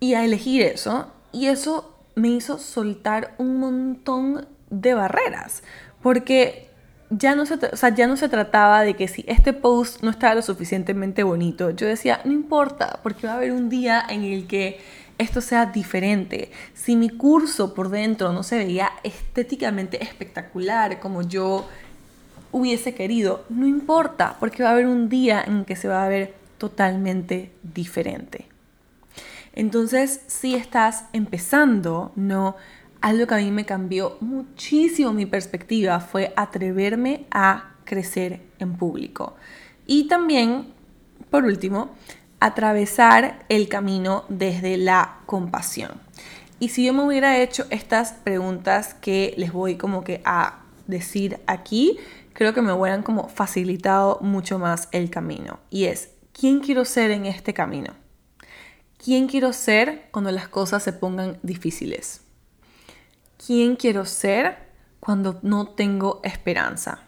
y a elegir eso y eso me hizo soltar un montón de barreras porque ya no, se, ya no se trataba de que si este post no estaba lo suficientemente bonito, yo decía, no importa, porque va a haber un día en el que esto sea diferente. Si mi curso por dentro no se veía estéticamente espectacular como yo hubiese querido, no importa, porque va a haber un día en que se va a ver totalmente diferente. Entonces, si estás empezando, no algo que a mí me cambió muchísimo mi perspectiva fue atreverme a crecer en público. Y también, por último, atravesar el camino desde la compasión. Y si yo me hubiera hecho estas preguntas que les voy como que a decir aquí, creo que me hubieran como facilitado mucho más el camino. Y es, ¿quién quiero ser en este camino? ¿Quién quiero ser cuando las cosas se pongan difíciles? Quién quiero ser cuando no tengo esperanza.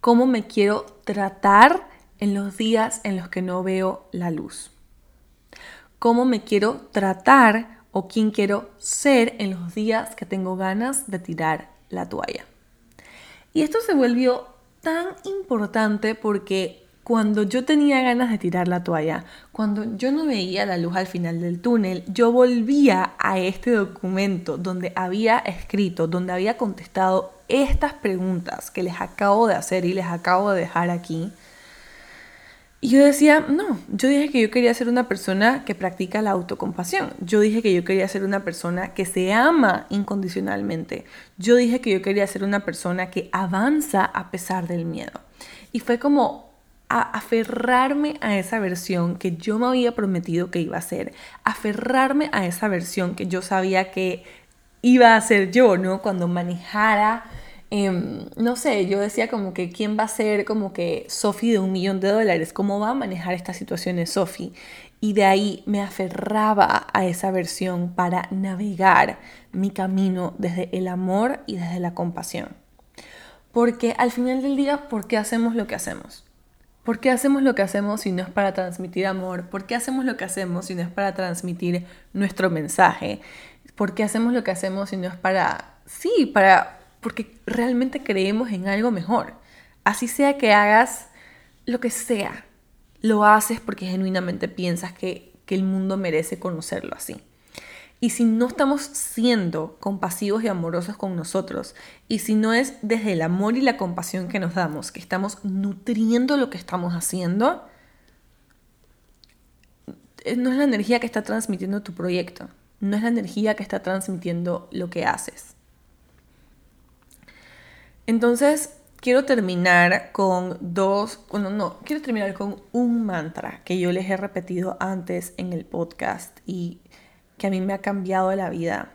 Cómo me quiero tratar en los días en los que no veo la luz. Cómo me quiero tratar o quién quiero ser en los días que tengo ganas de tirar la toalla. Y esto se volvió tan importante porque cuando yo tenía ganas de tirar la toalla, cuando yo no veía la luz al final del túnel, yo volvía a este documento donde había escrito, donde había contestado estas preguntas que les acabo de hacer y les acabo de dejar aquí. Y yo decía, no, yo dije que yo quería ser una persona que practica la autocompasión. Yo dije que yo quería ser una persona que se ama incondicionalmente. Yo dije que yo quería ser una persona que avanza a pesar del miedo. Y fue como a aferrarme a esa versión que yo me había prometido que iba a ser, aferrarme a esa versión que yo sabía que iba a ser yo, ¿no? Cuando manejara, em, no sé, yo decía como que quién va a ser como que Sophie de un millón de dólares, cómo va a manejar estas situaciones Sophie. Y de ahí me aferraba a esa versión para navegar mi camino desde el amor y desde la compasión. Porque al final del día, ¿por qué hacemos lo que hacemos? ¿Por qué hacemos lo que hacemos si no es para transmitir amor? ¿Por qué hacemos lo que hacemos si no es para transmitir nuestro mensaje? ¿Por qué hacemos lo que hacemos si no es para, sí, para, porque realmente creemos en algo mejor? Así sea que hagas lo que sea, lo haces porque genuinamente piensas que, que el mundo merece conocerlo así. Y si no estamos siendo compasivos y amorosos con nosotros, y si no es desde el amor y la compasión que nos damos, que estamos nutriendo lo que estamos haciendo, eh, no es la energía que está transmitiendo tu proyecto, no es la energía que está transmitiendo lo que haces. Entonces, quiero terminar con dos, bueno, no, quiero terminar con un mantra que yo les he repetido antes en el podcast y que a mí me ha cambiado la vida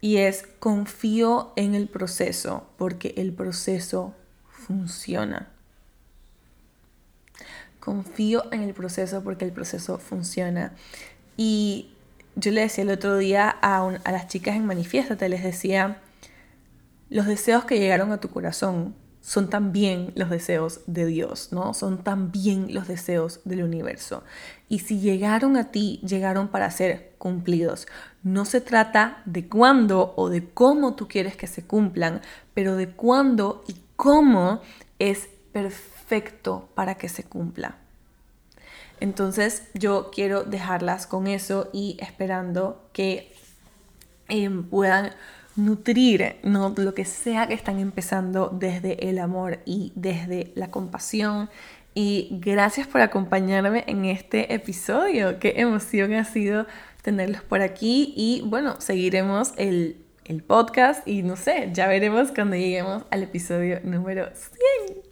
y es confío en el proceso porque el proceso funciona. Confío en el proceso porque el proceso funciona. Y yo le decía el otro día a, a las chicas en Manifiéstate, les decía, los deseos que llegaron a tu corazón son también los deseos de Dios, ¿no? Son también los deseos del universo. Y si llegaron a ti, llegaron para ser cumplidos. No se trata de cuándo o de cómo tú quieres que se cumplan, pero de cuándo y cómo es perfecto para que se cumpla. Entonces yo quiero dejarlas con eso y esperando que em, puedan nutrir ¿no? lo que sea que están empezando desde el amor y desde la compasión. Y gracias por acompañarme en este episodio. Qué emoción ha sido tenerlos por aquí y bueno, seguiremos el, el podcast y no sé, ya veremos cuando lleguemos al episodio número 100.